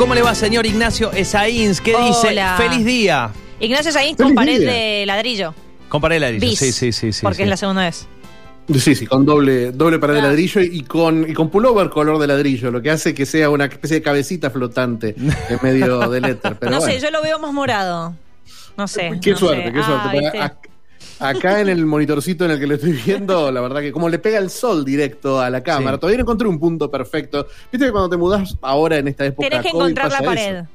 ¿Cómo le va, señor Ignacio Esaíns? ¿Qué dice? ¡Feliz día! Ignacio Feliz con pared día. de ladrillo. Con pared de ladrillo. Bis. Sí, sí, sí. sí porque sí. es la segunda vez. Sí, sí, con doble, doble pared de Ah. ladrillo y con, y con pullover color de ladrillo, lo que hace que sea una especie de cabecita flotante en medio del éter. Pero no bueno. sé, yo lo veo más morado. No sé. Qué no suerte, sé. qué suerte. Ah. Ac- acá en el monitorcito en el que lo estoy viendo, la verdad que como le pega el sol directo a la cámara, Sí. todavía no encontré un punto perfecto. Viste que cuando te mudás ahora en esta época. Tenés que COVID encontrar la pared. eso.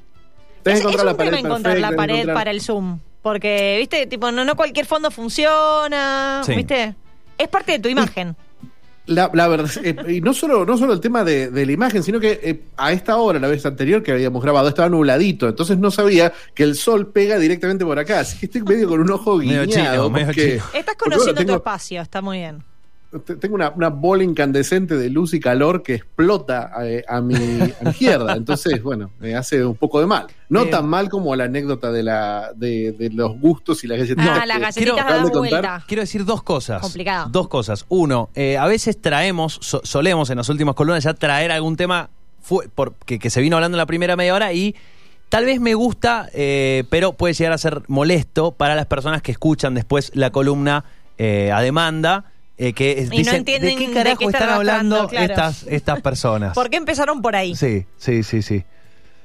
Tenés Es, que encontrar la pared tema encontrar la perfecta, pared encontrar- para el zoom. Porque, viste, tipo, no, no cualquier fondo funciona. Sí. ¿Viste? Es parte de tu imagen. La, la verdad, eh, y no solo, no solo el tema de, de la imagen, sino que eh, a esta hora, la vez anterior que habíamos grabado, estaba nubladito, entonces no sabía que el sol pega directamente por acá, así que estoy medio con un ojo Medio guiñado. chino, medio porque- chino. Estás conociendo bueno, tu espacio, está muy bien. Te- Tengo una, una bola incandescente de luz y calor que explota eh, a, mi, a mi izquierda. Entonces, bueno, me hace un poco de mal. No Eh, tan mal como la anécdota de, la, de, de los gustos y las galletitas. ah, las quiero- galletitas dan de contar. vuelta. Quiero decir dos cosas. Complicado. Dos cosas. Uno, eh, a veces traemos, so- solemos en las últimas columnas ya traer algún tema fue, por- que, que se vino hablando en la primera media hora y tal vez me gusta, eh, pero puede llegar a ser molesto para las personas que escuchan después la columna eh, a demanda. Eh, que no dicen, entienden ¿de qué de carajo qué están están hablando hablando? Claro. estas, estas personas? ¿Por qué empezaron por ahí? Sí, sí, sí, sí.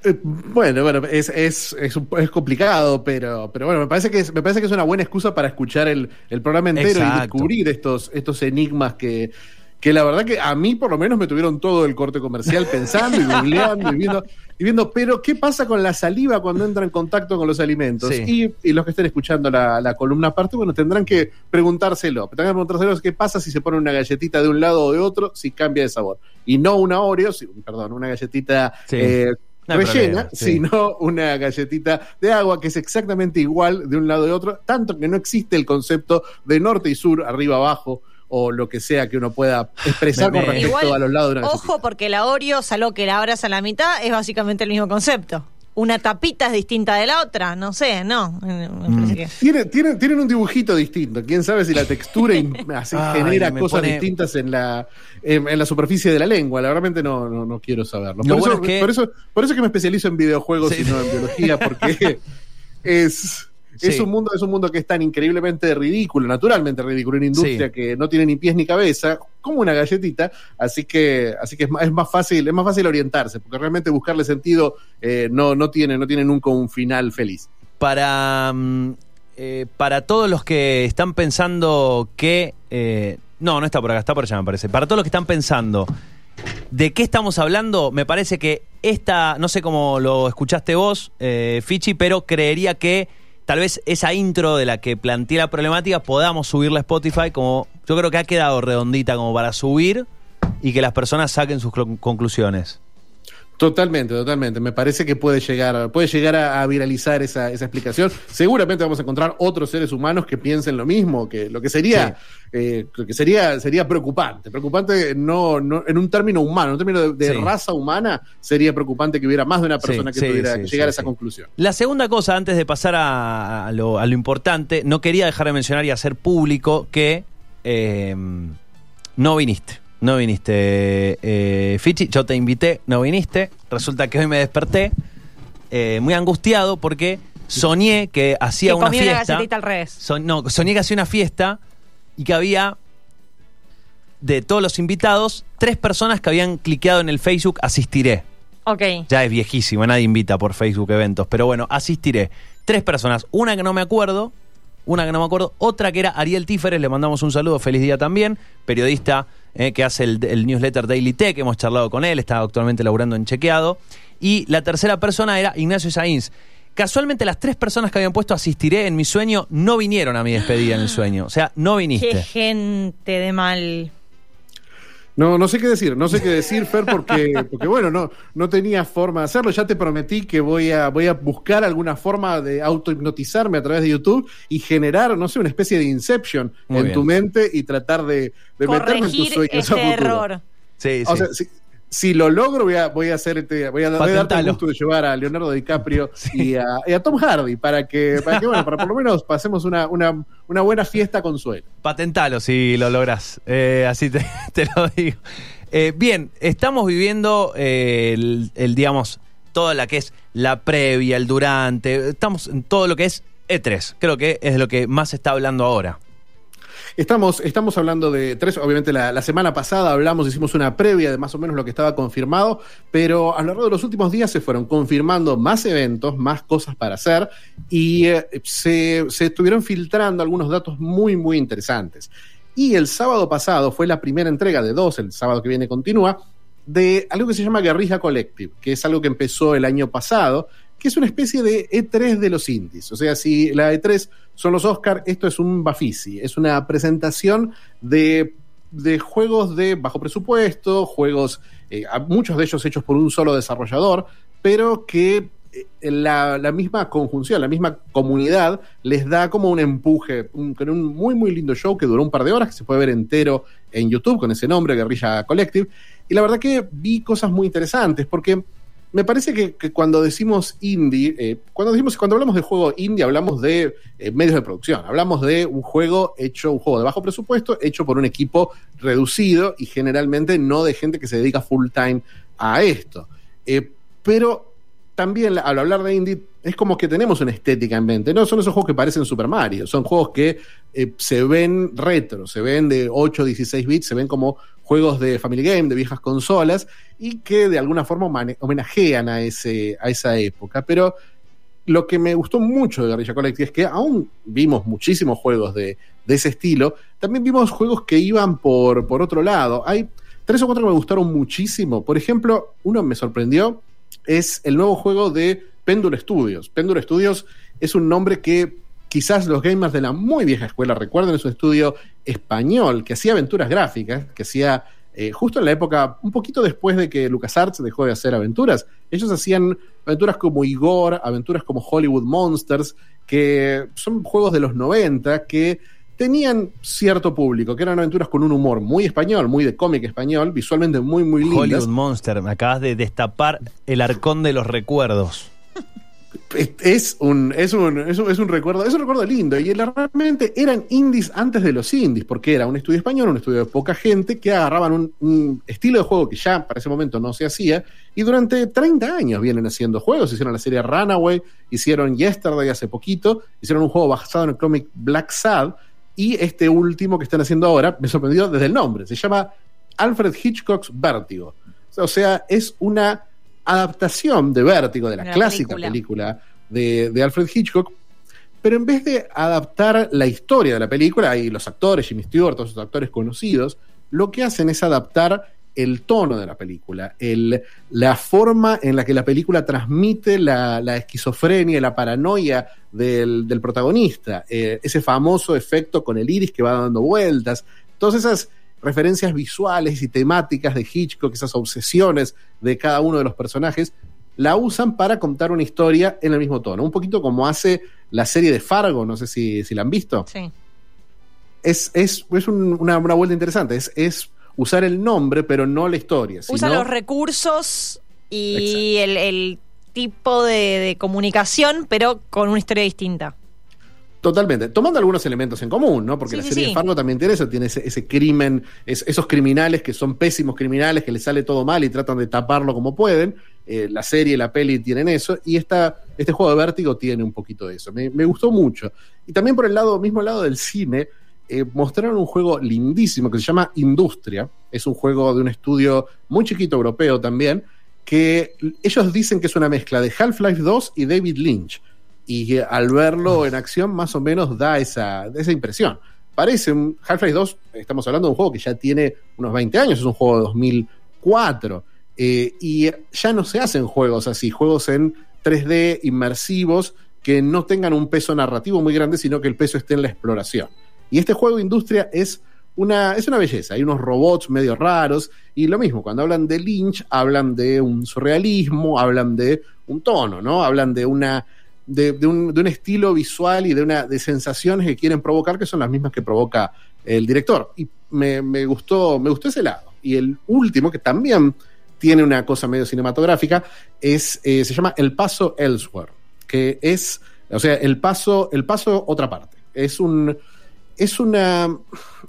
Eh, Bueno, bueno, es, es, es, un- es complicado, pero, pero bueno, me parece, que es, me parece que es una buena excusa para escuchar el, el programa entero Exacto. y descubrir estos, estos enigmas que, que la verdad que a mí por lo menos me tuvieron todo el corte comercial pensando y googleando y viendo, y viendo, pero ¿qué pasa con la saliva cuando entra en contacto con los alimentos? Sí. Y, y los que estén escuchando la, la columna aparte, bueno, tendrán que preguntárselo. Tendrán que preguntárselo qué pasa si se pone una galletita de un lado o de otro, si cambia de sabor. Y no una Oreo, si- perdón, una galletita Sí. eh, No rellena, problema, sí. sino una galletita de agua que es exactamente igual de un lado de otro, tanto que no existe el concepto de norte y sur, arriba abajo, o lo que sea que uno pueda expresar con respecto Igual, a los lados de una galletita. Ojo, porque la Oreo, salvo que la abras a la mitad, es básicamente el mismo concepto. Una tapita es distinta de la otra, no sé, no. Mm. que- Tienen, tienen, tienen un dibujito distinto. Quién sabe si la textura in- así Ay, genera cosas pone- distintas en la, en, en la superficie de la lengua. La verdad no, no, no quiero saberlo. Lo Por, bueno eso, es que- por, eso, por eso es que me especializo en videojuegos Sí. y no en biología, porque es, es, un mundo, es un mundo que es tan increíblemente ridículo, naturalmente ridículo, una industria Sí. que no tiene ni pies ni cabeza, como una galletita, así que, así que es, más, es más fácil, es más fácil orientarse, porque realmente buscarle sentido eh, no, no tiene, no tiene nunca un final feliz. para, mm, eh, para todos los que están pensando que... eh, no, no está por acá, está por allá me parece. Para todos los que están pensando de qué estamos hablando, me parece que esta, no sé cómo lo escuchaste vos, Fichi, pero creería que tal vez esa intro de la que planteé la problemática podamos subirla a Spotify como yo creo que ha quedado redondita como para subir y que las personas saquen sus conclusiones. Totalmente, totalmente. Me parece que puede llegar, puede llegar a, a viralizar esa, esa explicación. Seguramente vamos a encontrar otros seres humanos que piensen lo mismo, que lo que sería, eh, lo que sería, sería preocupante. Preocupante no, no, en un término humano, en un término de, de Sí. raza humana, sería preocupante que hubiera más de una persona Sí, que tuviera que llegar a esa conclusión. La segunda cosa, antes de pasar a, a lo, a lo importante, no quería dejar de mencionar y hacer público que eh, no viniste. No viniste, eh, Fichi. Yo te invité, no viniste. Resulta que hoy me desperté eh, muy angustiado porque soñé que hacía que una comí una fiesta. galletita al revés. So- no, soñé que hacía una fiesta y que había de todos los invitados tres personas que habían cliqueado en el Facebook asistiré. Ok. Ya es viejísimo, nadie invita por Facebook eventos, pero bueno, asistiré. Tres personas, una que no me acuerdo, una que no me acuerdo, otra que era Ariel Tíferes, le mandamos un saludo, feliz día también, periodista eh, que hace el, newsletter Daily Tech, hemos charlado con él, está actualmente laburando en Chequeado. Y la tercera persona era Ignacio Sainz. Casualmente las tres personas que habían puesto asistiré en mi sueño no vinieron a mi despedida en el sueño, o sea, no viniste. Qué gente de mal. No, no sé qué decir, no sé qué decir, Fer, porque, porque bueno, no, no tenía forma de hacerlo. Ya te prometí que voy a, voy a buscar alguna forma de autohipnotizarme a través de YouTube y generar, no sé, una especie de inception Muy en bien. tu mente y tratar de, de meterme en tus Corregir sueños a este futuro. error. Sí, O sí. sea, si, si lo logro, voy a, voy a hacer este- voy a, voy a darte el gusto de llevar a Leonardo DiCaprio y, a, y a Tom Hardy para que, para que, bueno, para por lo menos pasemos una, una, una buena fiesta con suelo. Patentalo si lo logras. así te, te lo digo. Eh, bien, estamos viviendo eh, el, el, digamos, toda la que es la previa, el durante. Estamos en todo lo que es E3. Creo que es lo que más se está hablando ahora. Estamos, estamos hablando de tres, obviamente la, semana pasada hablamos, hicimos una previa de más o menos lo que estaba confirmado, pero a lo largo de los últimos días se fueron confirmando más eventos, más cosas para hacer y eh, se, se estuvieron filtrando algunos datos muy, muy interesantes. Y el sábado pasado fue la primera entrega de dos, el sábado que viene continúa, de algo que se llama Guerrilla Collective, que es algo que empezó el año pasado, que es una especie de E3 de los indies. O sea, si la E3 son los Oscar, esto es un Bafisi, es una presentación de, de juegos de bajo presupuesto, juegos, eh, muchos de ellos hechos por un solo desarrollador, pero que eh, la, la, misma conjunción, la misma comunidad les da como un empuje, con un muy, muy lindo show que duró un par de horas, que se puede ver entero en YouTube con ese nombre, Guerrilla Collective. Y la verdad que vi cosas muy interesantes, porque me parece que, que cuando decimos indie, eh, cuando decimos, cuando hablamos de juego indie, hablamos de eh, medios de producción, hablamos de un juego hecho, un juego de bajo presupuesto, hecho por un equipo reducido y generalmente no de gente que se dedica full time a esto. Eh, pero también al hablar de indie es como que tenemos una estética en mente. No son esos juegos que parecen Super Mario, son juegos que eh, se ven retro, se ven de 8 16 bits, se ven como juegos de Family Game, de viejas consolas, y que de alguna forma homenajean a, ese, a esa época. Pero lo que me gustó mucho de Guerrilla Collective es que aún vimos muchísimos juegos de, de ese estilo, también vimos juegos que iban por, por otro lado. Hay tres o cuatro que me gustaron muchísimo. Por ejemplo, uno me sorprendió, es el nuevo juego de Pendule Studios. Pendule Studios es un nombre que quizás los gamers de la muy vieja escuela recuerden, es un estudio español que hacía aventuras gráficas, que hacía eh, justo en la época, un poquito después de que LucasArts dejó de hacer aventuras. Ellos hacían aventuras como Igor, aventuras como Hollywood Monsters, que son juegos de los 90 que tenían cierto público, que eran aventuras con un humor muy español, muy de cómic español, visualmente muy, muy lindas. Hollywood Monster, me acabas de destapar el arcón de los recuerdos. Es un, es, un, es, un, recuerdo, es un recuerdo lindo. Y realmente eran indies antes de los indies, porque era un estudio español, un estudio de poca gente, que agarraban un, un estilo de juego que ya para ese momento no se hacía, y durante 30 años vienen haciendo juegos. Hicieron la serie Runaway, hicieron Yesterday hace poquito, hicieron un juego basado en el cómic Black Sad, y este último que están haciendo ahora me sorprendió desde el nombre. Se llama Alfred Hitchcock's Vértigo. O sea, es una adaptación de Vértigo, de la, la clásica película, película de, de, Alfred Hitchcock, pero en vez de adaptar la historia de la película y los actores, Jimmy Stewart, todos esos actores conocidos, lo que hacen es adaptar el tono de la película, el, la forma en la que la película transmite la, la esquizofrenia, la paranoia del, del protagonista, eh, ese famoso efecto con el iris que va dando vueltas, todas esas referencias visuales y temáticas de Hitchcock, esas obsesiones de cada uno de los personajes, la usan para contar una historia en el mismo tono. Un poquito como hace la serie de Fargo, no sé si, si la han visto. Sí. Es, es, es un, una, una, vuelta interesante, es, es, usar el nombre, pero no la historia. Usa sino... los recursos y el, el, tipo de, de comunicación, pero con una historia distinta. Totalmente, tomando algunos elementos en común, ¿no? Porque sí, la serie sí. de Fargo también tiene eso, tiene ese, ese crimen, es, esos criminales que son pésimos criminales, que les sale todo mal y tratan de taparlo como pueden. Eh, la serie la peli tienen eso, y esta, este juego de vértigo tiene un poquito de eso. Me, me, gustó mucho. Y también por el lado, mismo lado del cine, eh, mostraron un juego lindísimo que se llama Industria. Es un juego de un estudio muy chiquito europeo también, que ellos dicen que es una mezcla de Half-Life 2 y David Lynch y al verlo en acción más o menos da esa, esa impresión. Parece un Half-Life 2, estamos hablando de un juego que ya tiene unos 20 años, es un juego de 2004, eh, y ya no se hacen juegos así, juegos en 3D inmersivos que no tengan un peso narrativo muy grande, sino que el peso esté en la exploración. Y este juego Industria es una, es una belleza. Hay unos robots medio raros. Y lo mismo, cuando hablan de Lynch, hablan de un surrealismo, hablan de un tono, ¿no? Hablan de una. De, de un, de un estilo visual y de una de sensaciones que quieren provocar, que son las mismas que provoca el director. Y me, me gustó, me gustó ese lado. Y el último, que también tiene una cosa medio cinematográfica, es, eh, se llama El Paso Elsewhere, que es, o sea, el paso, el paso otra parte. Es un, es una,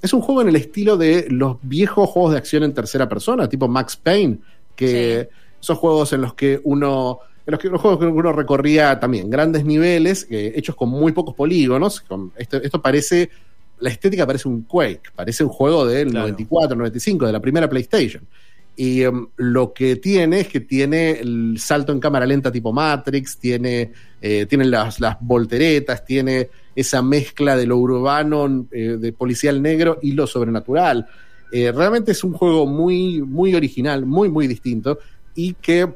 es un juego en el estilo de los viejos juegos de acción en tercera persona, tipo Max Payne, que son juegos en los que uno, en los que los juegos que uno recorría también grandes niveles, eh, hechos con muy pocos polígonos. Con, esto, esto parece, la estética parece un Quake, parece un juego del Claro. 94, 95, de la primera PlayStation. Y em, lo que tiene es que tiene el salto en cámara lenta tipo Matrix, tiene, eh, tiene las, las volteretas, tiene esa mezcla de lo urbano, eh, de policial negro y lo sobrenatural. Eh, realmente es un juego muy, muy original, muy, muy distinto y que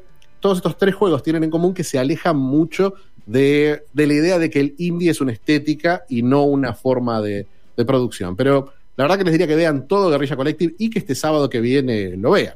todos estos tres juegos tienen en común que se alejan mucho de, la idea de que el indie es una estética y no una forma de, producción. Pero la verdad que les diría que vean todo Guerrilla Collective y que este sábado que viene lo vean.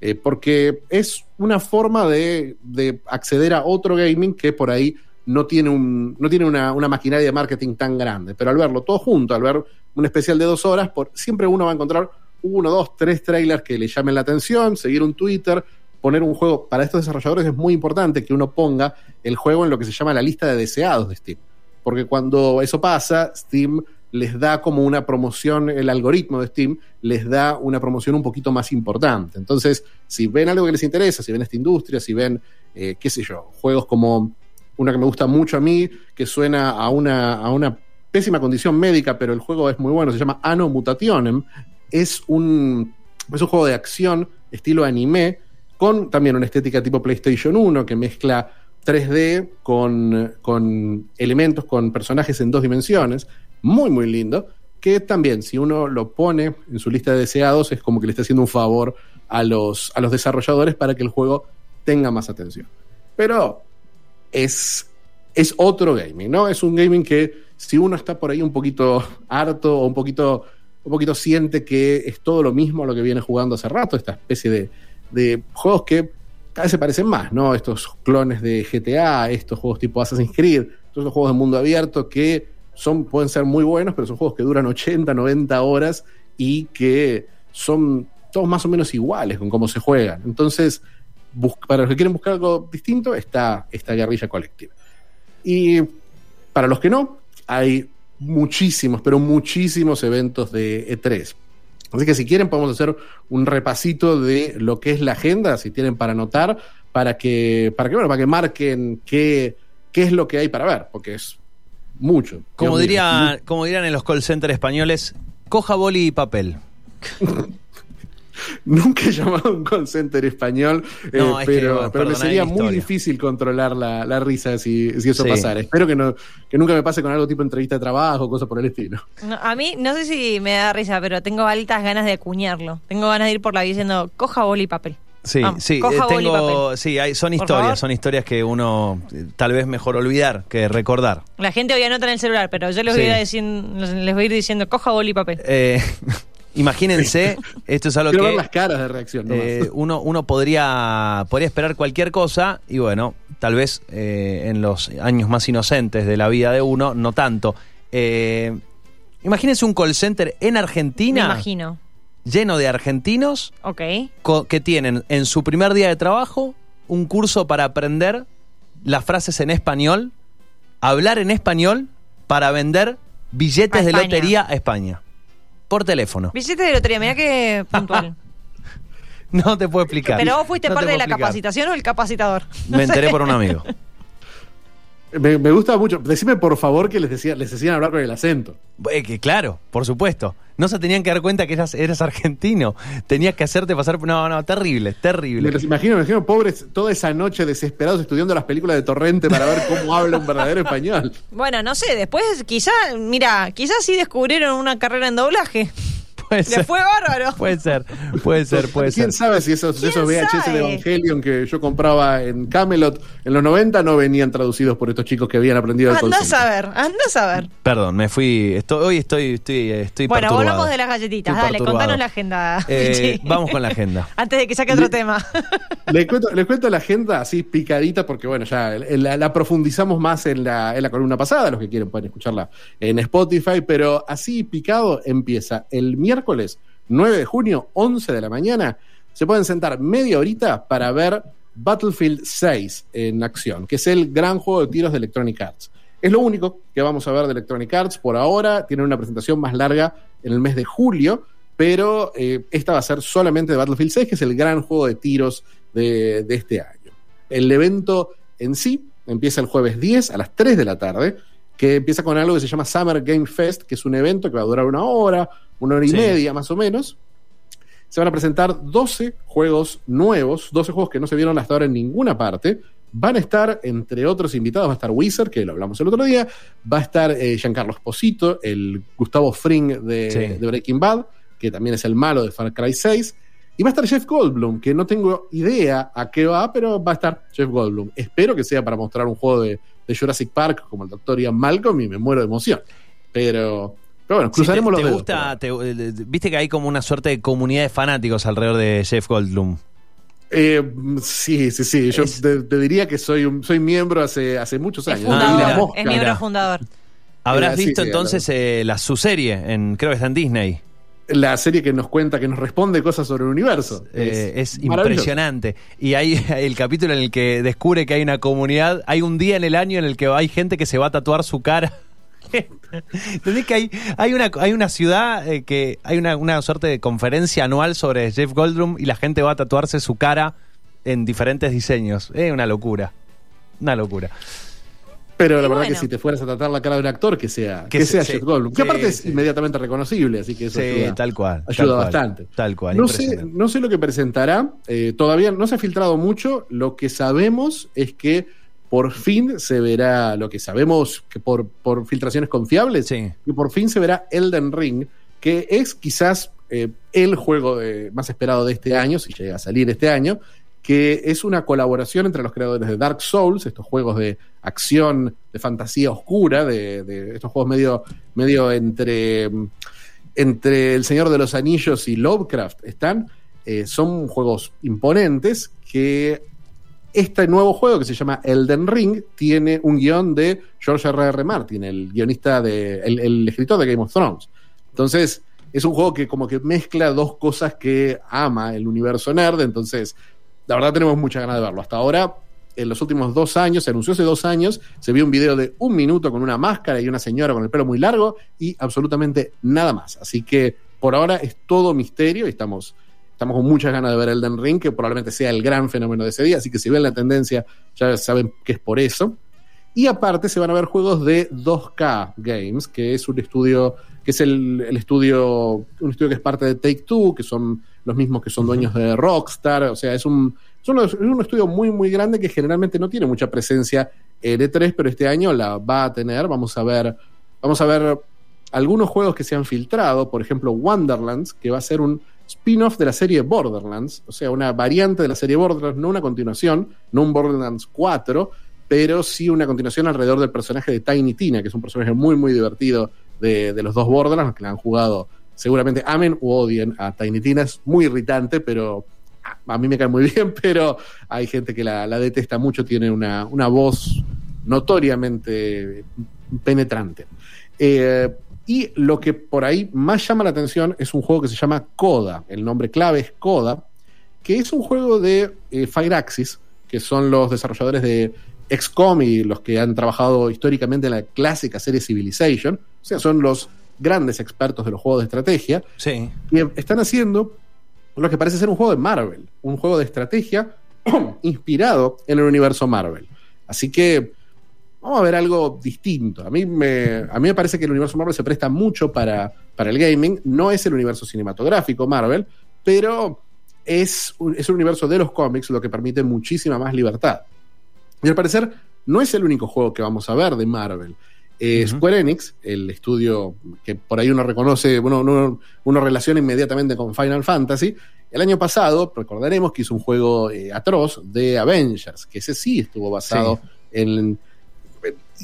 Eh, porque es una forma de, de acceder a otro gaming que por ahí no tiene, una, maquinaria de marketing tan grande. Pero al verlo todo junto, al ver un especial de dos horas, siempre uno va a encontrar uno, dos, tres trailers que le llamen la atención, seguir un Twitter, poner un juego. Para estos desarrolladores es muy importante que uno ponga el juego en lo que se llama la lista de deseados de Steam. Porque cuando eso pasa, Steam les da como una promoción, el algoritmo de Steam les da una promoción un poquito más importante. Entonces, si ven algo que les interesa, si ven esta industria, si ven, eh, qué sé yo, juegos como una que me gusta mucho a mí, que suena a una, a una pésima condición médica, pero el juego es muy bueno, se llama Anno Mutationem, es un, es un juego de acción estilo anime, con también una estética tipo PlayStation 1, que mezcla 3D con, con elementos, con personajes en dos dimensiones, muy, muy lindo, que también si uno lo pone en su lista de deseados es como que le está haciendo un favor a los, a los desarrolladores para que el juego tenga más atención. Pero es, es otro gaming, ¿no? Es un gaming que si uno está por ahí un poquito harto o un poquito, un poquito siente que es todo lo mismo a lo que viene jugando hace rato, esta especie de, de juegos que cada vez se parecen más, ¿no? Estos clones de GTA, estos juegos tipo Assassin's Creed, todos los juegos de mundo abierto que son, pueden ser muy buenos, pero son juegos que duran 80, 90 horas y que son todos más o menos iguales con cómo se juegan. Entonces, para los que quieren buscar algo distinto, está esta guerrilla colectiva. Y para los que no, hay muchísimos, pero muchísimos eventos de E3. Así que si quieren podemos hacer un repasito de lo que es la agenda, si tienen para anotar, para que, para que, bueno, para que marquen qué, qué es lo que hay para ver, porque es mucho. Como, diría, como dirían en los call centers españoles, coja boli y papel. Nunca he llamado a un call center español, eh, es pero, pero me sería muy historia. difícil controlar la, la risa si, si eso Sí. pasara. Espero que, no, que nunca me pase con algo tipo entrevista de trabajo o cosas por el estilo. No, a mí, no sé si me da risa, pero tengo altas ganas de acuñarlo. Tengo ganas de ir por la vida diciendo, coja boli y papel. Sí, Vamos, sí, coja eh, boli y tengo, papel. sí, hay, son historias, son historias que uno eh, tal vez mejor olvidar que recordar. La gente hoy anota en el celular, pero yo les, Sí. voy, a decir, les voy a ir diciendo, coja boli y papel. Eh, imagínense, esto es algo Quiero que ver las caras de reacción. nomás. eh, uno, uno podría, podría esperar cualquier cosa y bueno, tal vez eh, en los años más inocentes de la vida de uno, no tanto. Eh, imagínense un call center en Me Argentina imagino. lleno de argentinos Ok. co- que tienen en su primer día de trabajo un curso para aprender las frases en español, hablar en español para vender billetes A de España. lotería a España. Por teléfono. Billete de lotería, mira qué puntual. No te puedo explicar. Pero vos fuiste No parte de la explicar. capacitación o el capacitador. Me enteré por un amigo. Me, me gusta mucho. Decime por favor que les, decía, les decían hablar con el acento. Eh, que claro, por supuesto. No se tenían que dar cuenta que eras, eras argentino. Tenías que hacerte pasar. por- No, no, terrible, Me terrible. los imagino, me imagino pobres toda esa noche desesperados estudiando las películas de Torrente para ver cómo habla un verdadero español. Bueno, no sé, después quizá, mira, quizás sí descubrieron una carrera en doblaje. Puede Le ser. fue bárbaro. Puede ser, puede ser, puede ¿Quién ser. sabe si esos, ¿Quién esos VHS de? Evangelion que yo compraba en Camelot en los 90 no venían traducidos por estos chicos que habían aprendido el Anda a saber, anda a saber. Perdón, me fui. Estoy, hoy estoy, estoy, estoy Bueno, perturbado. volvamos de las galletitas. Estoy Dale, perturbado. contanos la agenda. Eh, Sí. Vamos con la agenda. Antes de que saque otro tema. Les cuento, les cuento la agenda así picadita porque bueno, ya la, la profundizamos más en la, en la columna pasada, los que quieren pueden escucharla en Spotify, pero así picado empieza el miércoles 9 de junio, 11 de la mañana, se pueden sentar media horita para ver Battlefield 6 en acción, que es el gran juego de tiros de Electronic Arts. Es lo único que vamos a ver de Electronic Arts por ahora, tiene una presentación más larga en el mes de julio, pero eh, esta va a ser solamente de Battlefield 6, que es el gran juego de tiros de, de este año. El evento en sí empieza el jueves 10 a las 3 de la tarde, que empieza con algo que se llama Summer Game Fest, que es un evento que va a durar una hora, una hora y Sí. media más o menos. Se van a presentar 12 juegos nuevos, 12 juegos que no se vieron hasta ahora en ninguna parte. Van a estar, entre otros invitados, va a estar Wizard, que lo hablamos el otro día, va a estar eh, Giancarlo Esposito, el Gustavo Fring de, Sí. de Breaking Bad, que también es el malo de Far Cry 6. Y va a estar Jeff Goldblum, que no tengo idea a qué va, pero va a estar Jeff Goldblum. Espero que sea para mostrar un juego de, de Jurassic Park como el Dr. Ian Malcolm y me muero de emoción. Pero, pero bueno, Sí, cruzaremos te, los te dedos. gusta, te- eh, viste que hay como una suerte de comunidad de fanáticos alrededor de Jeff Goldblum. Eh, sí, sí, sí. Yo Es- te, te diría que soy un, soy miembro hace, hace muchos Es años. Ah, fundador. es miembro mira. fundador. Habrás Eh, sí, visto sí, entonces eh, la, su serie, en, creo que está en Disney. La serie que nos cuenta, que nos responde cosas sobre el universo. Eh, es impresionante. Y hay el capítulo en el que descubre que hay una comunidad, hay un día en el año en el que hay gente que se va a tatuar su cara. ¿Entendés que hay, hay, una, hay una ciudad eh, que hay una, una suerte de conferencia anual sobre Jeff Goldblum y la gente va a tatuarse su cara en diferentes diseños? Es una locura. Una locura. Pero la Y verdad bueno. que si te fueras a tratar la cara de un actor, que sea, Que que, se- sea sí. Jeff Goldblum. Que Sí, aparte es sí. inmediatamente reconocible, así que eso Sí, ayuda, tal cual. ayuda tal cual, bastante. Tal cual. No sé, impresionante. no sé lo que presentará. eh, todavía no se ha filtrado mucho. Lo que sabemos es que por fin se verá, lo que sabemos que por, por filtraciones confiables, Sí. y por fin se verá Elden Ring, que es quizás eh, el juego de- más esperado de este año, si llega a salir este año, que es una colaboración entre los creadores de Dark Souls, estos juegos de acción, de fantasía oscura, de, de estos juegos medio, medio entre, entre El Señor de los Anillos y Lovecraft están. Eh, son juegos imponentes que este nuevo juego que se llama Elden Ring tiene un guion de George R. R. Martin, el guionista de, el, el escritor de Game of Thrones. Entonces, es un juego que como que mezcla dos cosas que ama el universo nerd, entonces, la verdad tenemos muchas ganas de verlo. Hasta ahora, en los últimos dos años, se anunció hace dos años, se vio un video de un minuto con una máscara y una señora con el pelo muy largo y absolutamente nada más. Así que por ahora es todo misterio y estamos estamos con muchas ganas de ver Elden Ring, que probablemente sea el gran fenómeno de ese día, así que si ven la tendencia ya saben que es por eso. Y aparte se van a ver juegos de 2K Games, que es un estudio, que es el, el estudio, un estudio que es parte de Take Two, que son los mismos que son dueños de Rockstar, o sea, es un, es un, es un estudio muy, muy grande que generalmente no tiene mucha presencia en E3, pero este año la va a tener. Vamos a ver, vamos a ver algunos juegos que se han filtrado, por ejemplo, Wonderlands, que va a ser un spin-off de la serie Borderlands, o sea, una variante de la serie Borderlands, no una continuación, no un Borderlands 4, pero sí una continuación alrededor del personaje de Tiny Tina, que es un personaje muy, muy divertido de, los dos Borderlands, que la han jugado seguramente amen o odien a Tiny Tina, es muy irritante, pero a, a mí me cae muy bien, pero hay gente que la, la detesta mucho, tiene una, una voz notoriamente penetrante. Eh, y lo que por ahí más llama la atención es un juego que se llama Coda. El nombre clave es Coda, que es un juego de eh, Fireaxis, que son los desarrolladores de XCOM y los que han trabajado históricamente en la clásica serie Civilization. O sea, son los grandes expertos de los juegos de estrategia. Sí. Y están haciendo lo que parece ser un juego de Marvel, un juego de estrategia inspirado en el universo Marvel. Así que vamos a ver algo distinto. A mí me, a mí me parece que el universo Marvel se presta mucho para, para el gaming. No es el universo cinematográfico Marvel, pero es un, es un universo de los cómics, lo que permite muchísima más libertad. Y al parecer no es el único juego que vamos a ver de Marvel. Eh, Square Enix, el estudio que por ahí uno reconoce, uno, uno, uno, relaciona inmediatamente con Final Fantasy, el año pasado, recordaremos que hizo un juego eh, atroz de Avengers, que ese sí estuvo basado sí. en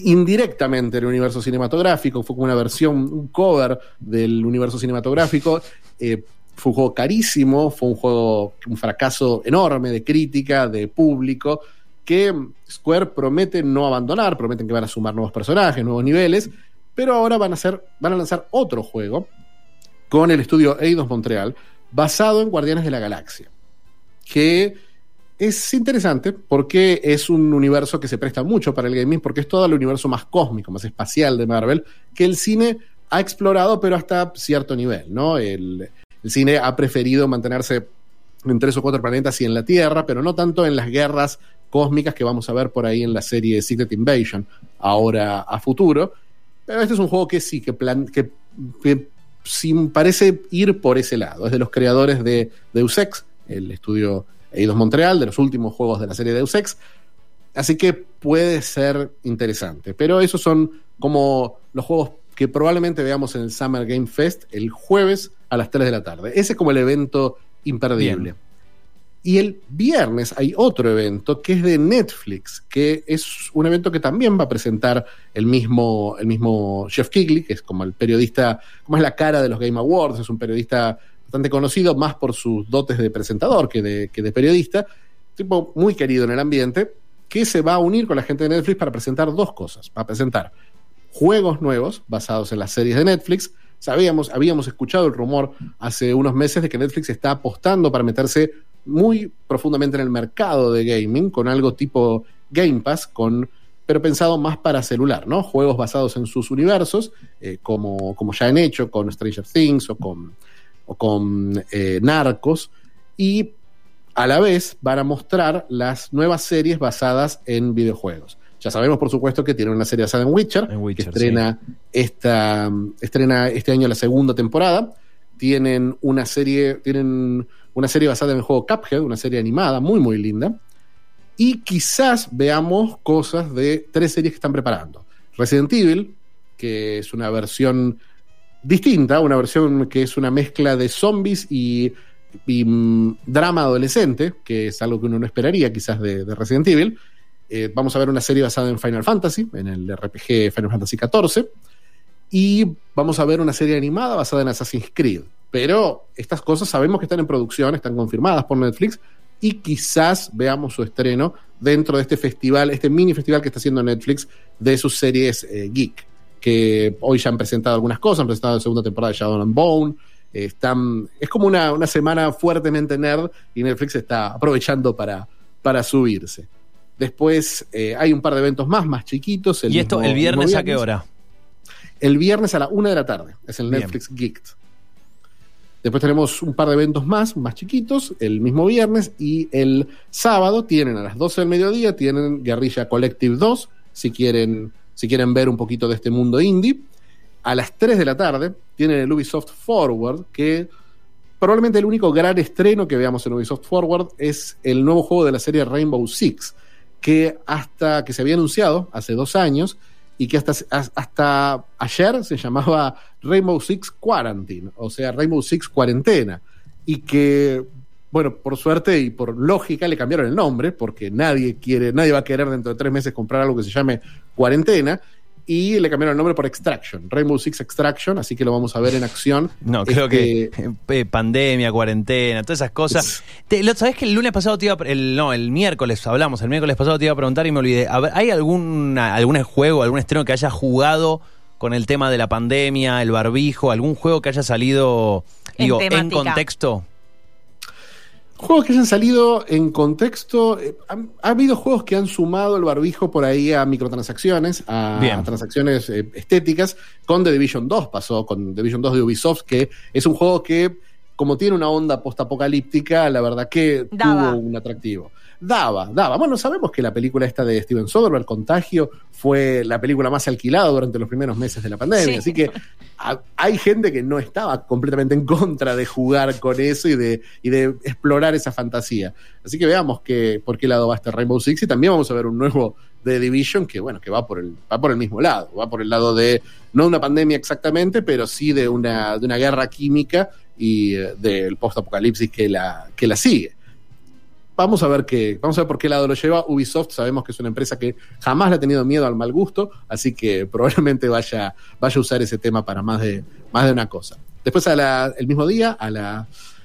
indirectamente en el universo cinematográfico, fue como una versión, un cover del universo cinematográfico. Eh, fue un juego carísimo, fue un juego, un fracaso enorme de crítica, de público, que Square promete no abandonar, prometen que van a sumar nuevos personajes, nuevos niveles, pero ahora van a, hacer, van a lanzar otro juego con el estudio Eidos Montreal, basado en Guardianes de la Galaxia, que es interesante porque es un universo que se presta mucho para el gaming, porque es todo el universo más cósmico, más espacial de Marvel, que el cine ha explorado, pero hasta cierto nivel, ¿no? El, cine ha preferido mantenerse en tres o cuatro planetas y en la Tierra, pero no tanto en las guerras cósmicas que vamos a ver por ahí en la serie Secret Invasion, ahora a futuro. Pero este es un juego que sí, que, plan, que, que parece ir por ese lado. Es de los creadores de Deus Ex, el estudio Eidos Montreal, de los últimos juegos de la serie Deus Ex. Así que puede ser interesante. Pero esos son como los juegos que probablemente veamos en el Summer Game Fest el jueves a las 3 de la tarde. Ese es como el evento imperdible. Bien. Y el viernes hay otro evento que es de Netflix, que es un evento que también va a presentar el mismo, el mismo Jeff Kigley, que es como el periodista, como es la cara de los Game Awards, es un periodista bastante conocido, más por sus dotes de presentador que de, que de periodista, tipo muy querido en el ambiente, que se va a unir con la gente de Netflix para presentar dos cosas. Va a presentar juegos nuevos basados en las series de Netflix. Sabíamos, habíamos escuchado el rumor hace unos meses de que Netflix está apostando para meterse muy profundamente en el mercado de gaming con algo tipo Game Pass, con, pero pensado más para celular, ¿no? Juegos basados en sus universos, eh, como, como ya han hecho con Stranger Things o con, o con eh, Narcos, y a la vez van a mostrar las nuevas series basadas en videojuegos. Ya sabemos, por supuesto, que tienen una serie basada en Witcher, en Witcher que estrena, sí. esta, estrena este año la segunda temporada. Tienen una serie, tienen una serie basada en el juego Cuphead, una serie animada muy, muy linda. Y quizás veamos cosas de tres series que están preparando. Resident Evil, que es una versión distinta, una versión que es una mezcla de zombies y, um, drama adolescente, que es algo que uno no esperaría quizás de, de Resident Evil. Eh, vamos a ver una serie basada en Final Fantasy, en el RPG Final Fantasy XIV. Y vamos a ver una serie animada basada en Assassin's Creed. Pero estas cosas sabemos que están en producción, están confirmadas por Netflix y quizás veamos su estreno dentro de este festival, este mini festival que está haciendo Netflix de sus series eh, geek, que hoy ya han presentado algunas cosas, han presentado la segunda temporada de Shadow and Bone, eh, están, es como una, una, semana fuertemente nerd y Netflix está aprovechando para, para subirse. Después eh, hay un par de eventos más, más chiquitos. El ¿Y esto mismo, el viernes, viernes, a qué hora? El viernes a la una de la tarde, es el Netflix. Geek. Después tenemos un par de eventos más, más chiquitos, el mismo viernes y el sábado tienen a las 12 del mediodía, tienen Guerrilla Collective 2, si quieren, si quieren ver un poquito de este mundo indie. A las 3 de la tarde tienen el Ubisoft Forward, que probablemente el único gran estreno que veamos en Ubisoft Forward es el nuevo juego de la serie Rainbow Six, que hasta que se había anunciado hace dos años, y que hasta, hasta ayer se llamaba Rainbow Six Quarantine, o sea, Rainbow Six Cuarentena, y que, bueno, por suerte y por lógica le cambiaron el nombre, porque nadie quiere, nadie va a querer dentro de tres meses comprar algo que se llame Cuarentena, y le cambiaron el nombre por Extraction, Rainbow Six Extraction, así que lo vamos a ver en acción. No, creo este, que eh, pandemia, cuarentena, todas esas cosas. Te, lo, ¿Sabés que el lunes pasado te iba a, el, no, el miércoles hablamos, el miércoles pasado te iba a preguntar y me olvidé. A ver, ¿Hay algún, algún juego, algún estreno que haya jugado con el tema de la pandemia, el barbijo, algún juego que haya salido, digo, en, en contexto? Juegos que hayan salido en contexto. Eh, ha, ha, habido juegos que han sumado el barbijo por ahí a microtransacciones, a, a transacciones eh, estéticas. Con The Division 2 pasó, con The Division 2 de Ubisoft, que es un juego que, como tiene una onda postapocalíptica, la verdad que Daba. tuvo un atractivo. Daba, daba. Bueno, sabemos que la película esta de Steven Soderbergh, Contagio, fue la película más alquilada durante los primeros meses de la pandemia. Sí. Así que a, hay gente que no estaba completamente en contra de jugar con eso y de, y de explorar esa fantasía. Así que veamos que, por qué lado va este Rainbow Six y también vamos a ver un nuevo de Division, que bueno, que va por el, va por el mismo lado, va por el lado de, no una pandemia exactamente, pero sí de una, de una guerra química y eh, del post-apocalipsis que la, que la sigue. Vamos a ver qué, vamos a ver por qué lado lo lleva. Ubisoft sabemos que es una empresa que jamás le ha tenido miedo al mal gusto, así que probablemente vaya, vaya a usar ese tema para más de, más de una cosa. Después el mismo día, a la,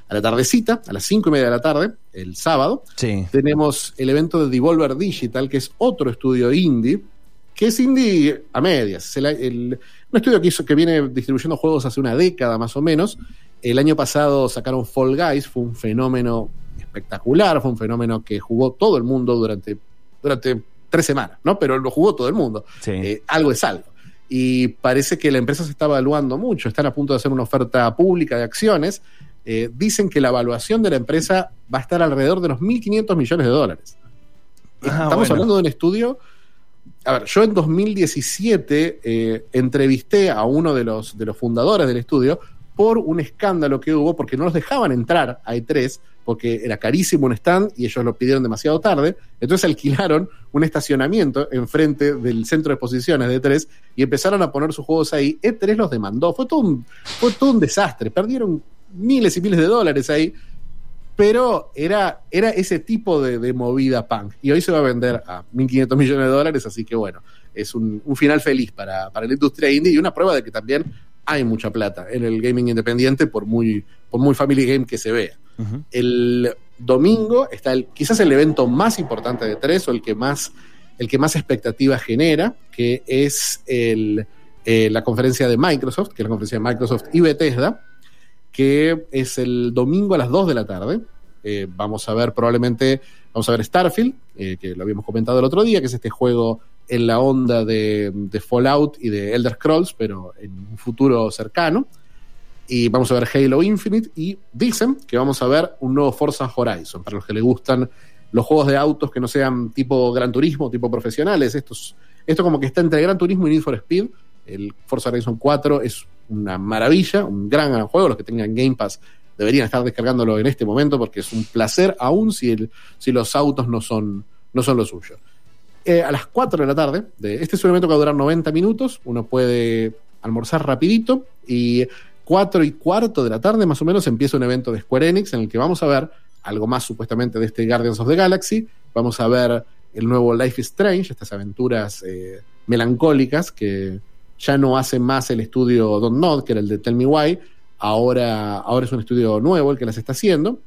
a la tardecita, a las cinco y media de la tarde, el sábado, Sí. tenemos el evento de Devolver Digital, que es otro estudio indie, que es indie a medias. Es el- el- un estudio que, hizo, que viene distribuyendo juegos hace una década más o menos. El año pasado sacaron Fall Guys, fue un fenómeno espectacular, fue un fenómeno que jugó todo el mundo durante, durante tres semanas, ¿no? Pero lo jugó todo el mundo. Sí. Eh, algo es algo. Y parece que la empresa se está evaluando mucho, están a punto de hacer una oferta pública de acciones. Eh, dicen que la evaluación de la empresa va a estar alrededor de los 1.500 millones de dólares. Ah, Estamos bueno. hablando de un estudio. A ver, yo en 2017 eh, entrevisté a uno de los, de los fundadores del estudio por un escándalo que hubo, porque no los dejaban entrar a E3, porque era carísimo un stand y ellos lo pidieron demasiado tarde. Entonces alquilaron un estacionamiento enfrente del centro de exposiciones de E3 y empezaron a poner sus juegos ahí. E3 los demandó. Fue todo un, fue todo un desastre. Perdieron miles y miles de dólares ahí pero era, era ese tipo de, movida punk. Y hoy se va a vender a 1.500 millones de dólares, así que bueno, es un, un final feliz para, para la industria indie y una prueba de que también hay mucha plata en el gaming independiente, por muy, por muy family game que se vea. El domingo está el, quizás el evento más importante de tres o el que más, el que más expectativa genera, que es el, eh, la conferencia de Microsoft, que es la conferencia de Microsoft y Bethesda, que es el domingo a las 2 de la tarde. Eh, vamos a ver probablemente, vamos a ver Starfield, eh, que lo habíamos comentado el otro día, que es este juego en la onda de, Fallout y de Elder Scrolls, pero en un futuro cercano. Y vamos a ver Halo Infinite y dicen que vamos a ver un nuevo Forza Horizon, para los que les gustan los juegos de autos que no sean tipo Gran Turismo, tipo profesionales. Estos, esto como que está entre Gran Turismo y Need for Speed. El Forza Horizon 4 es una maravilla, un gran, juego. Los que tengan Game Pass deberían estar descargándolo en este momento porque es un placer, aún si, si los autos no son, no son lo suyo. Eh, a las 4 de la tarde, de, este es un evento que va a durar 90 minutos, uno puede almorzar rapidito y 4 y cuarto de la tarde más o menos empieza un evento de Square Enix en el que vamos a ver algo más supuestamente de este Guardians of the Galaxy, vamos a ver el nuevo Life is Strange, estas aventuras eh, melancólicas que ya no hace más el estudio Don't Nod, que era el de Tell Me Why, ahora, ahora es un estudio nuevo el que las está haciendo.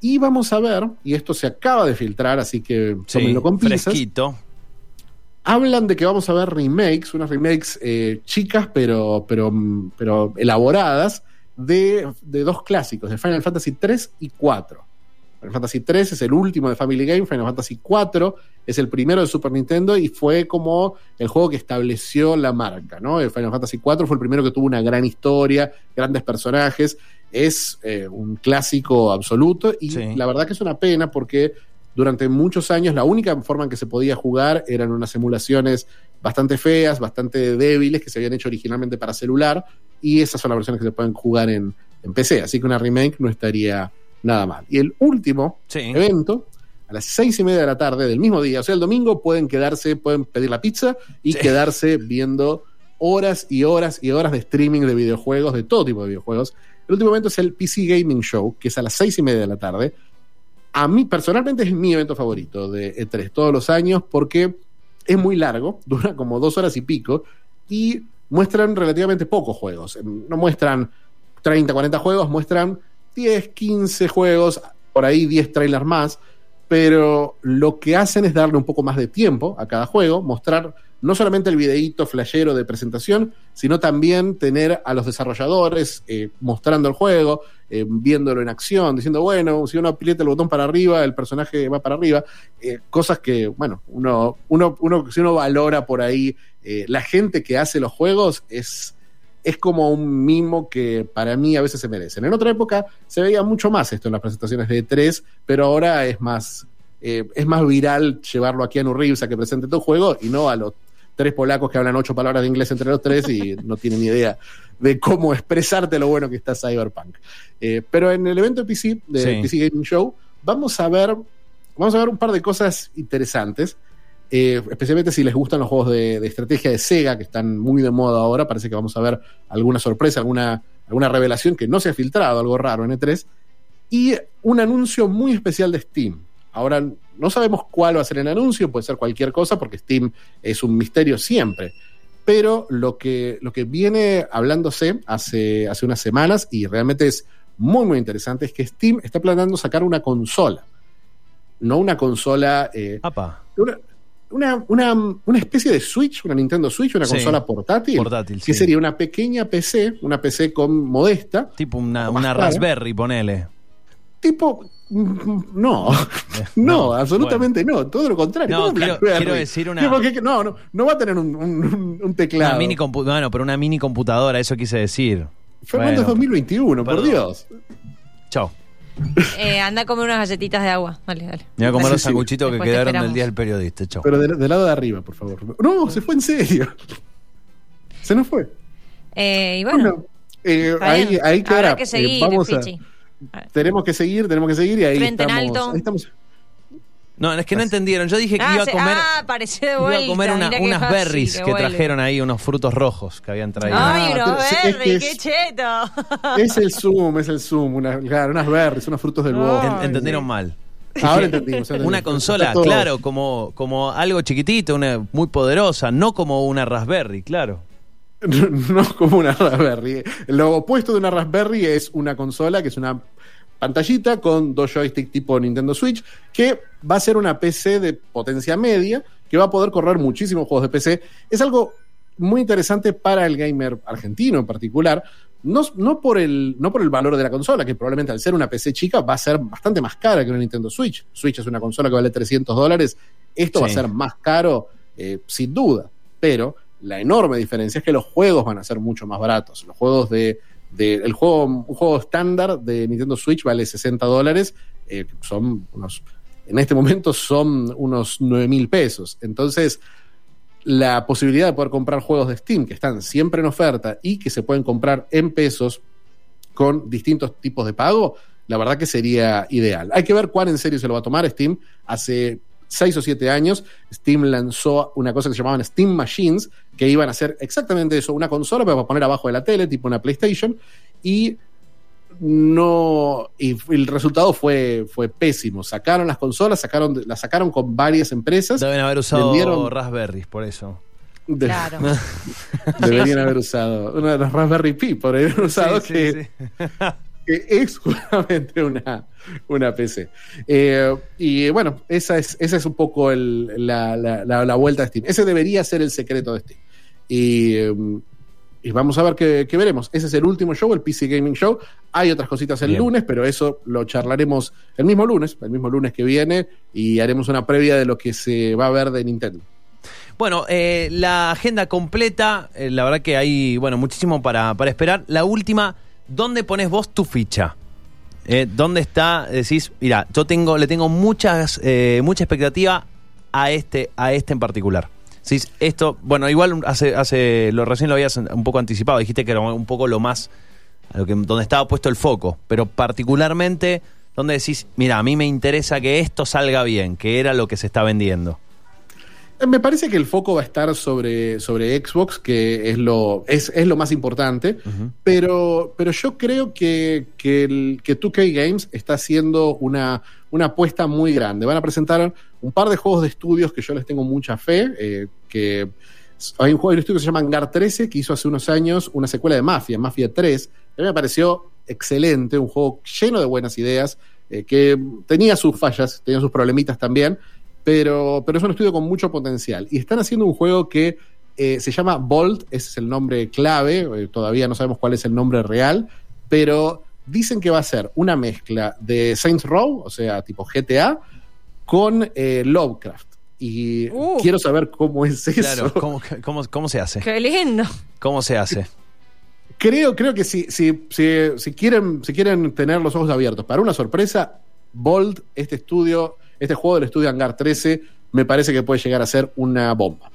Y vamos a ver, y esto se acaba de filtrar, así que Sí, tómenlo con pinzas. fresquito. Hablan de que vamos a ver remakes, unas remakes eh, chicas pero, pero, pero elaboradas de, de dos clásicos, de Final Fantasy 3 y 4. Final Fantasy 3 es el último de Family Game, Final Fantasy 4 es el primero de Super Nintendo y fue como el juego que estableció la marca, ¿no? El Final Fantasy 4 fue el primero que tuvo una gran historia, grandes personajes, es eh, un clásico absoluto y Sí. la verdad que es una pena porque durante muchos años la única forma en que se podía jugar eran unas emulaciones bastante feas, bastante débiles, que se habían hecho originalmente para celular, y esas son las versiones que se pueden jugar en, en PC, así que una remake no estaría nada mal. Y el último Sí. evento, a las seis y media de la tarde del mismo día, o sea, el domingo pueden quedarse, pueden pedir la pizza y Sí. quedarse viendo horas y horas y horas de streaming de videojuegos, de todo tipo de videojuegos. El último evento es el PC Gaming Show, que es a las seis y media de la tarde. A mí personalmente es mi evento favorito de E3 todos los años porque es muy largo, dura como dos horas y pico y muestran relativamente pocos juegos. No muestran 30, 40 juegos, muestran 10, 15 juegos, por ahí 10 trailers más, pero lo que hacen es darle un poco más de tiempo a cada juego, mostrar no solamente el videíto flashero de presentación, sino también tener a los desarrolladores eh, mostrando el juego, eh, viéndolo en acción, diciendo, bueno, si uno aprieta el botón para arriba, el personaje va para arriba, eh, cosas que, bueno, uno, uno, uno, si uno valora por ahí, la gente que hace los juegos es, es como un mimo que para mí a veces se merecen. En otra época se veía mucho más esto en las presentaciones de E3, pero ahora es más, eh, es más viral llevarlo aquí a Keanu Reeves a que presente tu juego y no a los tres polacos que hablan ocho palabras de inglés entre los tres y no tienen ni idea de cómo expresarte lo bueno que está Cyberpunk. Eh, pero en el evento de PC, de Sí. PC Gaming Show, vamos a ver, vamos a ver un par de cosas interesantes. Eh, especialmente si les gustan los juegos de, de estrategia de Sega, que están muy de moda ahora. Parece que vamos a ver alguna sorpresa, alguna, alguna revelación que no se ha filtrado, algo raro en E3. Y un anuncio muy especial de Steam. Ahora no sabemos cuál va a ser el anuncio, puede ser cualquier cosa, porque Steam es un misterio siempre. Pero lo que, lo que viene hablándose hace, hace unas semanas, y realmente es muy, muy interesante, es que Steam está planeando sacar una consola. No una consola. eh, una, una, una, una especie de Switch, una Nintendo Switch, una Sí. consola portátil. Portátil, Que sí. sería una pequeña PC, una PC con modesta, tipo una. Raspberry, ponele. tipo. mm, No, Eh, no, absolutamente no, todo lo contrario. No, ¿Cómo quiero- decir una- no, no, no va a tener un, un- un teclado. Una mini compu- bueno, pero una mini computadora, eso quise decir. Fernando es Bueno, 2021, por perdón. Dios. Chao. Eh, anda a comer unas galletitas de agua. Vale, dale. Me voy a comer los sí. sanguchitos que quedaron del día del periodista. Chao. Pero del, del lado de arriba, por favor. No, se fue en serio. Se nos fue. Eh, y bueno, Bueno, eh, ahí, ahí quedará. habrá que Eh, seguir, vamos a- tenemos que seguir, tenemos que seguir y ahí Frente en estamos, alto. ahí estamos. No, es que no entendieron. Yo dije que Ah, iba a se- comer, ah, apareció de iba vuelta. a comer una- mirá qué unas fácil berries que trajeron ahí, unos frutos rojos que habían traído. Ay, Ah, unos pero sí, es que berries, qué es- cheto. Es el Zoom, es el Zoom, una- claro, unas berries, unos frutos del bosque. En- entendieron mal. Ahora entendimos. ahora Una entendimos. consola, Está todo- claro, como, como algo chiquitito, una muy poderosa, no como una Raspberry, claro. No como una Raspberry. Lo opuesto de una Raspberry es una consola que es una pantallita con dos joysticks tipo Nintendo Switch, que va a ser una PC de potencia media, que va a poder correr muchísimos juegos de PC. Es algo muy interesante para el gamer argentino en particular. No, no, por el, no por el valor de la consola, que probablemente al ser una PC chica va a ser bastante más cara que una Nintendo Switch. Switch es una consola que vale 300 dólares. Esto va a ser más caro, eh, sin duda. Pero la enorme diferencia es que los juegos van a ser mucho más baratos. Los juegos de. El juego, un juego estándar de Nintendo Switch vale 60 dólares. eh, son unos. En este momento son unos 9 mil pesos. Entonces, la posibilidad de poder comprar juegos de Steam que están siempre en oferta y que se pueden comprar en pesos con distintos tipos de pago, la verdad que sería ideal. Hay que ver cuán en serio se lo va a tomar Steam. Hace seis o siete años, Steam lanzó una cosa que se llamaban Steam Machines, que iban a hacer exactamente eso, una consola para poner abajo de la tele, tipo una PlayStation, y no y el resultado fue, fue pésimo. Sacaron las consolas, sacaron, las sacaron con varias empresas. Deben haber usado Vendieron- Raspberries, por eso. De- Claro. Deberían haber usado una de las Raspberry Pi, por haber usado Sí, sí, que, sí. que es justamente una, una PC. Eh, y bueno, esa es, esa es un poco el- la, la- la- la vuelta de Steam. Ese debería ser el secreto de Steam. Y, eh, y vamos a ver qué, qué veremos. Ese es el último show, el PC Gaming Show. Hay otras cositas el Bien. lunes, pero eso lo charlaremos el mismo lunes, el mismo lunes que viene, y haremos una previa de lo que se va a ver de Nintendo. Bueno, eh, la agenda completa, eh, la verdad que hay, bueno, muchísimo para, para esperar. La última, ¿dónde pones vos tu ficha? Eh, ¿Dónde está? Decís, mira, yo tengo, le tengo muchas, eh, mucha expectativa a este, a este en particular. Decís, esto, bueno, igual hace, hace, lo recién lo habías un poco anticipado, dijiste que era un poco lo más, a lo que, donde estaba puesto el foco, pero particularmente, donde decís, mira, a mí me interesa que esto salga bien, que era lo que se está vendiendo. Eh, Me parece que el foco va a estar sobre, sobre Xbox, que es lo, es, es lo más importante, pero, pero yo creo que, que, el, que 2K Games está haciendo una, una apuesta muy grande. Van a presentar un par de juegos de estudios que yo les tengo mucha fe, eh, que hay un juego de estudio que se llama Hangar 13, que hizo hace unos años una secuela de Mafia, Mafia 3. A mí me pareció excelente, un juego lleno de buenas ideas, eh, que tenía sus fallas, tenía sus problemitas también, pero, pero es un estudio con mucho potencial. Y están haciendo un juego que eh, se llama Bolt, ese es el nombre clave, todavía no sabemos cuál es el nombre real, pero dicen que va a ser una mezcla de Saints Row, o sea, tipo GTA, con eh, Lovecraft. Y Uh. quiero saber cómo es eso. Claro, ¿cómo, cómo, cómo se hace? Qué lindo. ¿Cómo se hace? Creo, creo que si, si, si, si quieren, si quieren tener los ojos abiertos para una sorpresa, Bolt, este estudio, este juego del estudio Hangar 13, me parece que puede llegar a ser una bomba.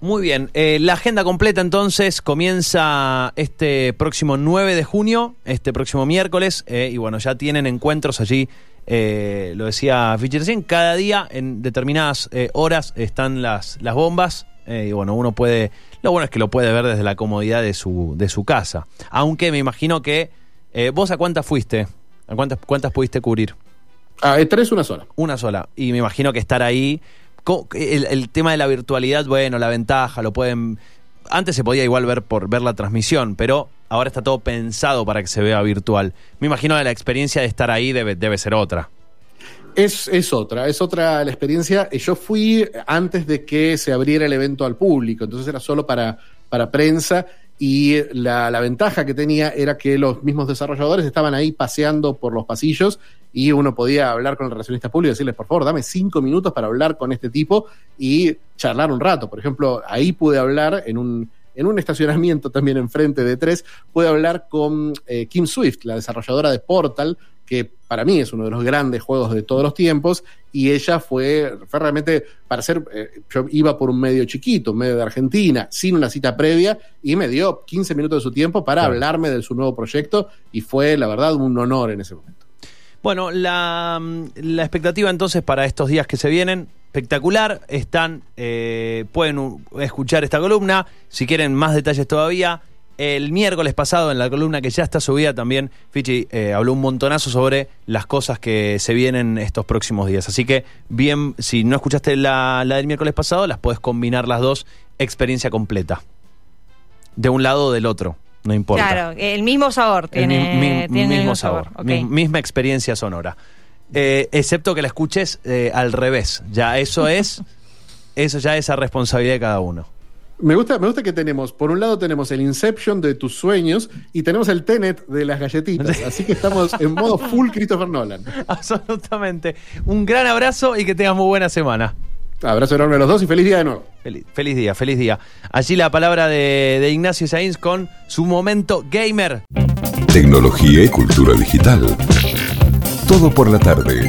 Muy bien, eh, la agenda completa entonces comienza este próximo 9 de junio, este próximo miércoles, eh, y bueno, ya tienen encuentros allí eh, lo decía Fischer recién, cada día en determinadas eh, horas están las, las bombas. eh, y bueno, uno puede. Lo bueno es que lo puede ver desde la comodidad de su, de su casa. Aunque me imagino que. ¿Vos a cuántas fuiste? ¿A cuántas, cuántas pudiste cubrir? Ah, tres una sola. Una sola. Y me imagino que estar ahí. El tema de la virtualidad, bueno, la ventaja, lo pueden. Antes se podía igual ver por ver la transmisión, pero ahora está todo pensado para que se vea virtual. Me imagino que la experiencia de estar ahí debe, debe ser otra. Es, es otra, es otra la experiencia. Eh, Yo fui antes de que se abriera el evento al público, entonces era solo para, para prensa y la, ventaja que tenía era que los mismos desarrolladores estaban ahí paseando por los pasillos y uno podía hablar con el relacionista público y decirles, por favor, dame cinco minutos para hablar con este tipo y charlar un rato. Por ejemplo, ahí pude hablar en un, en un estacionamiento también enfrente de tres, pude hablar con eh, Kim Swift, la desarrolladora de Portal, que para mí es uno de los grandes juegos de todos los tiempos, y ella fue, fue realmente, para ser, eh, yo iba por un medio chiquito, un medio de Argentina, sin una cita previa, y me dio 15 minutos de su tiempo para hablarme de su nuevo proyecto, y fue, la verdad, un honor en ese momento. Bueno, la, la expectativa entonces para estos días que se vienen, espectacular. Están, eh, pueden escuchar esta columna. Si quieren más detalles todavía, el miércoles pasado en la columna que ya está subida también, Fichi eh, habló un montonazo sobre las cosas que se vienen estos próximos días. Así que, bien, si no escuchaste la, la del miércoles pasado, las puedes combinar las dos, experiencia completa. De un lado o del otro, no importa. Claro, el mismo sabor El tiene, mi- mi- tiene el mismo sabor, mi- misma experiencia sonora. Eh, excepto que la escuches eh, al revés. Ya eso es, eso ya es a responsabilidad de cada uno. Me gusta, me gusta que tenemos, por un lado tenemos el Inception de tus sueños y tenemos el Tenet de las galletitas. Así que estamos en modo full Christopher Nolan. Absolutamente. Un gran abrazo y que tengas muy buena semana. Abrazo enorme a los dos y feliz día de nuevo. Feliz, feliz día, feliz día. Allí la palabra de, de Ignacio Sainz con su momento gamer. Tecnología y cultura digital. Todo por la tarde.